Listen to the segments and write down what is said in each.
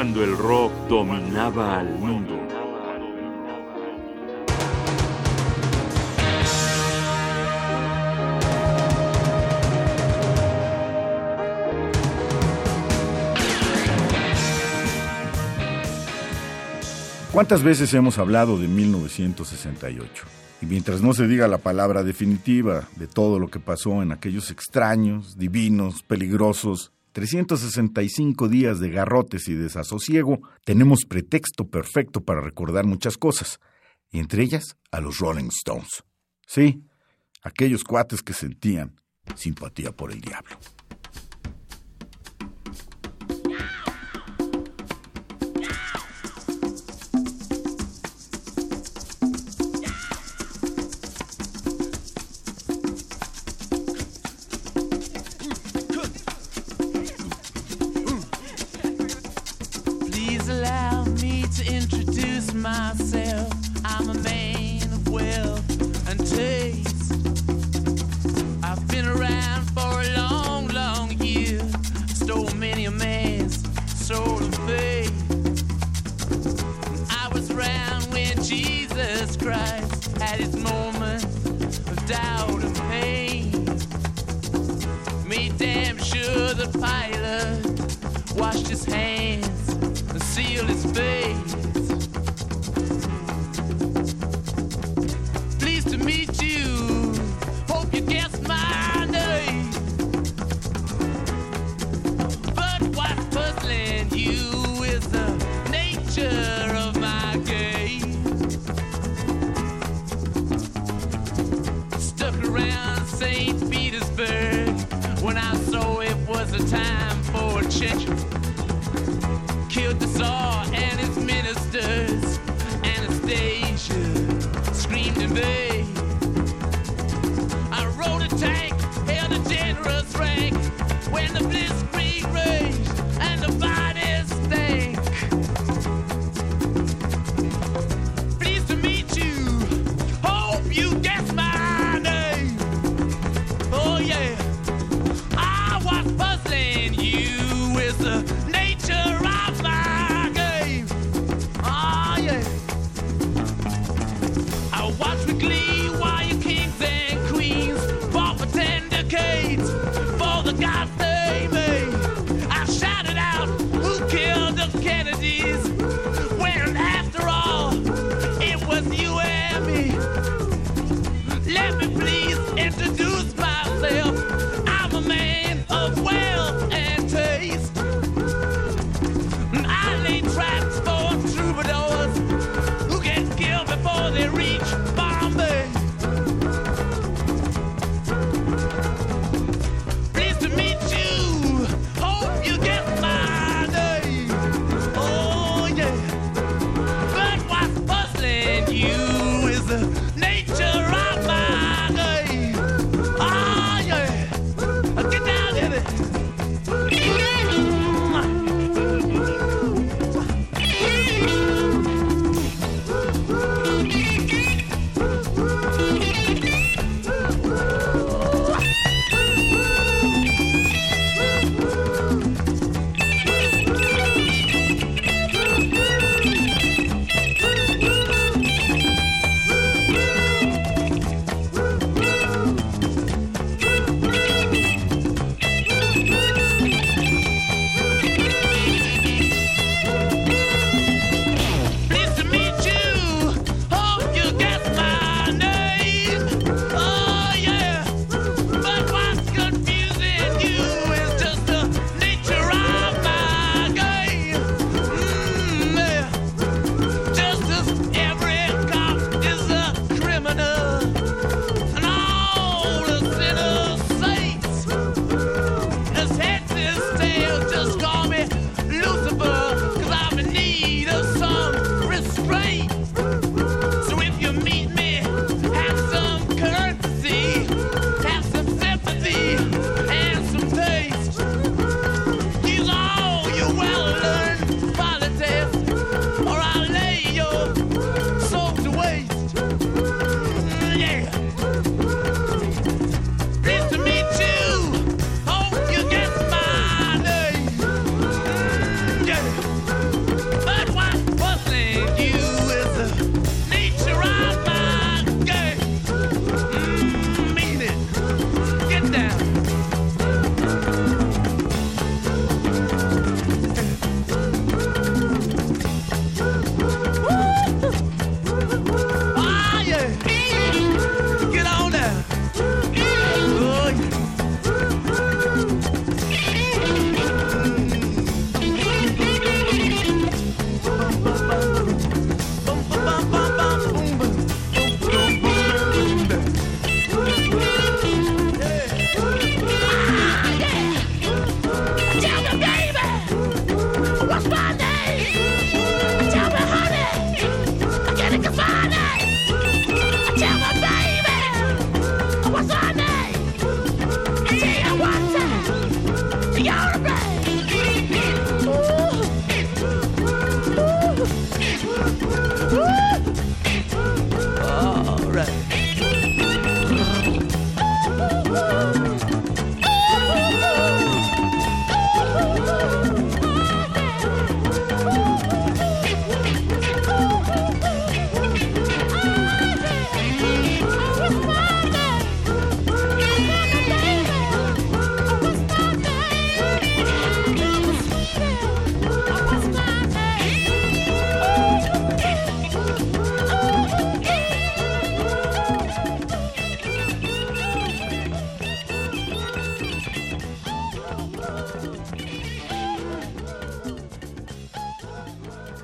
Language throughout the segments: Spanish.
cuando el rock dominaba al mundo. ¿Cuántas veces hemos hablado de 1968? Y mientras no se diga la palabra definitiva de todo lo que pasó en aquellos extraños, divinos, peligrosos 365 días de garrotes y desasosiego, tenemos pretexto perfecto para recordar muchas cosas, y entre ellas a los Rolling Stones. Sí, aquellos cuates que sentían simpatía por el diablo. Jesus Christ had his moments of doubt and pain. Made damn sure the pilot washed his hands and sealed his fate.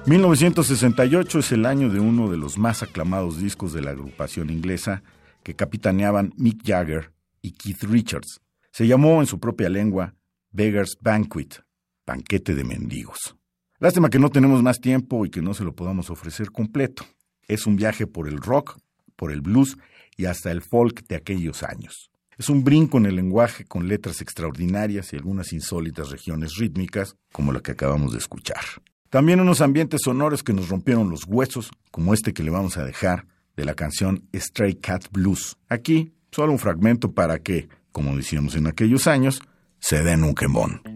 1968 es el año de uno de los más aclamados discos de la agrupación inglesa que capitaneaban Mick Jagger y Keith Richards. Se llamó en su propia lengua Beggar's Banquet, banquete de mendigos. Lástima que no tenemos más tiempo y que no se lo podamos ofrecer completo. Es un viaje por el rock, por el blues y hasta el folk de aquellos años. Es un brinco en el lenguaje con letras extraordinarias y algunas insólitas regiones rítmicas como la que acabamos de escuchar. También unos ambientes sonoros que nos rompieron los huesos, como este que le vamos a dejar de la canción Stray Cat Blues. Aquí, solo un fragmento para que, como decíamos en aquellos años, se den un quemón.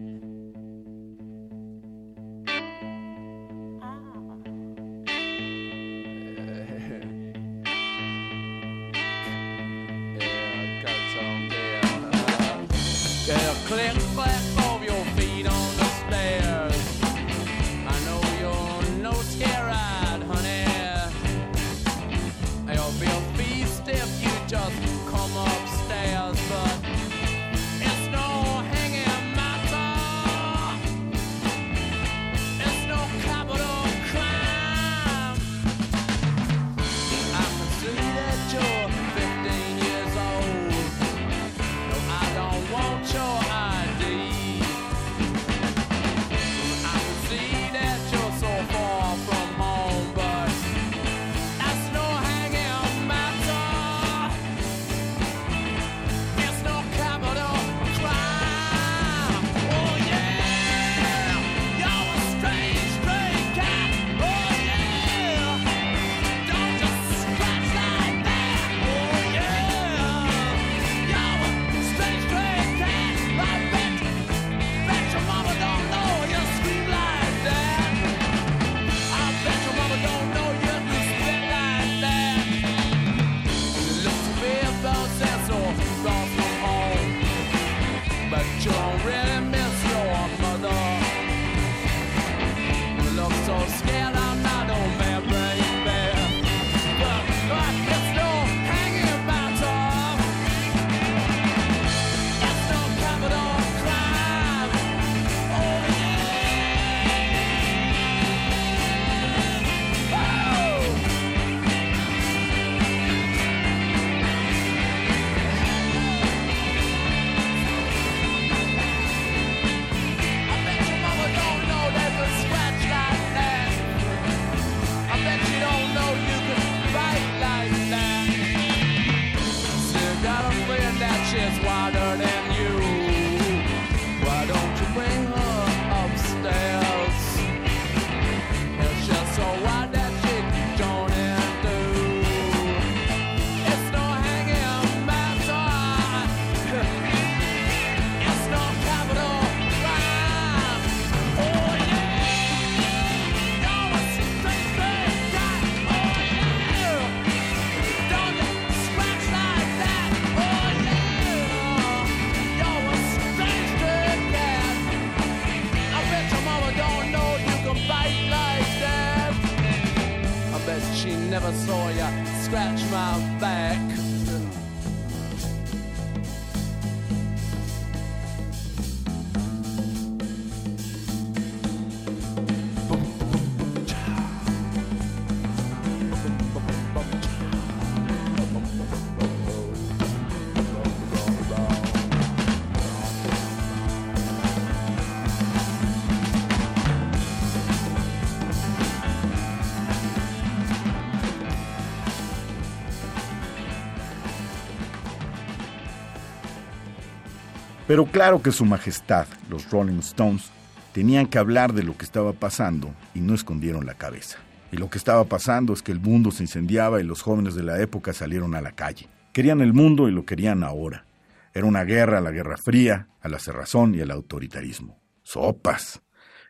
Never saw ya scratch my back. Pero claro que su majestad, los Rolling Stones, tenían que hablar de lo que estaba pasando y no escondieron la cabeza. Y lo que estaba pasando es que el mundo se incendiaba y los jóvenes de la época salieron a la calle. Querían el mundo y lo querían ahora. Era una guerra a la Guerra Fría, a la cerrazón y al autoritarismo. Sopas.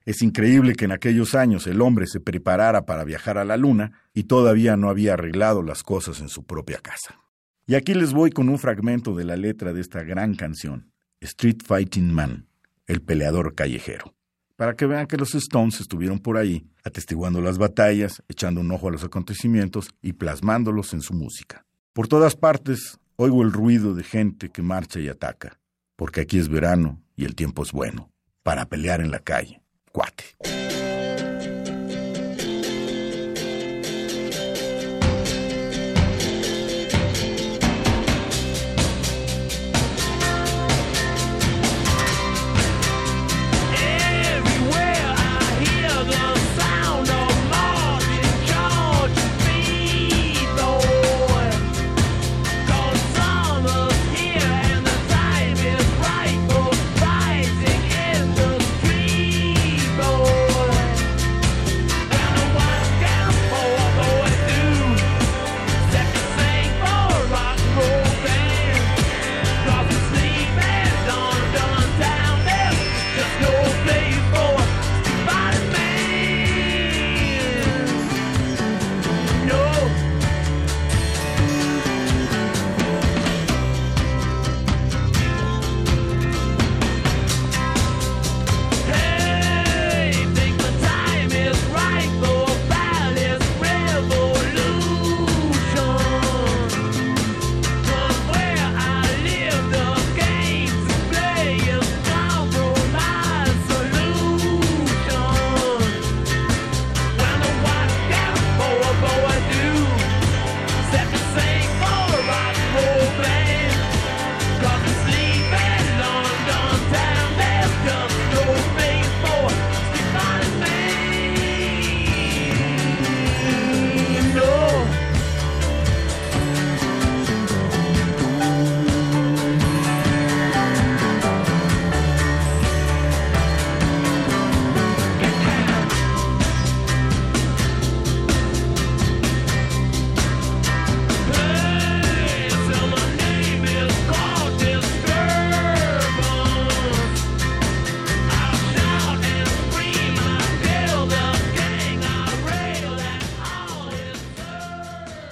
Es increíble que en aquellos años el hombre se preparara para viajar a la Luna y todavía no había arreglado las cosas en su propia casa. Y aquí les voy con un fragmento de la letra de esta gran canción. Street Fighting Man, el peleador callejero. Para que vean que los Stones estuvieron por ahí, atestiguando las batallas, echando un ojo a los acontecimientos y plasmándolos en su música. Por todas partes oigo el ruido de gente que marcha y ataca, porque aquí es verano y el tiempo es bueno, para pelear en la calle. Cuate.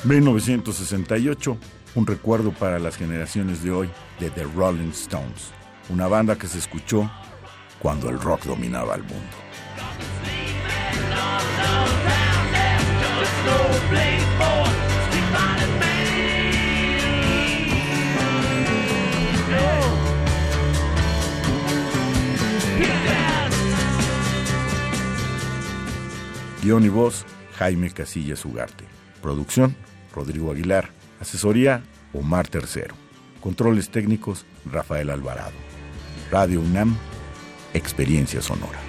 1968, un recuerdo para las generaciones de hoy de The Rolling Stones, una banda que se escuchó cuando el rock dominaba el mundo. Guión y voz, Jaime Casillas Ugarte. Producción, Rodrigo Aguilar. Asesoría, Omar Tercero. Controles técnicos, Rafael Alvarado. Radio UNAM, Experiencia Sonora.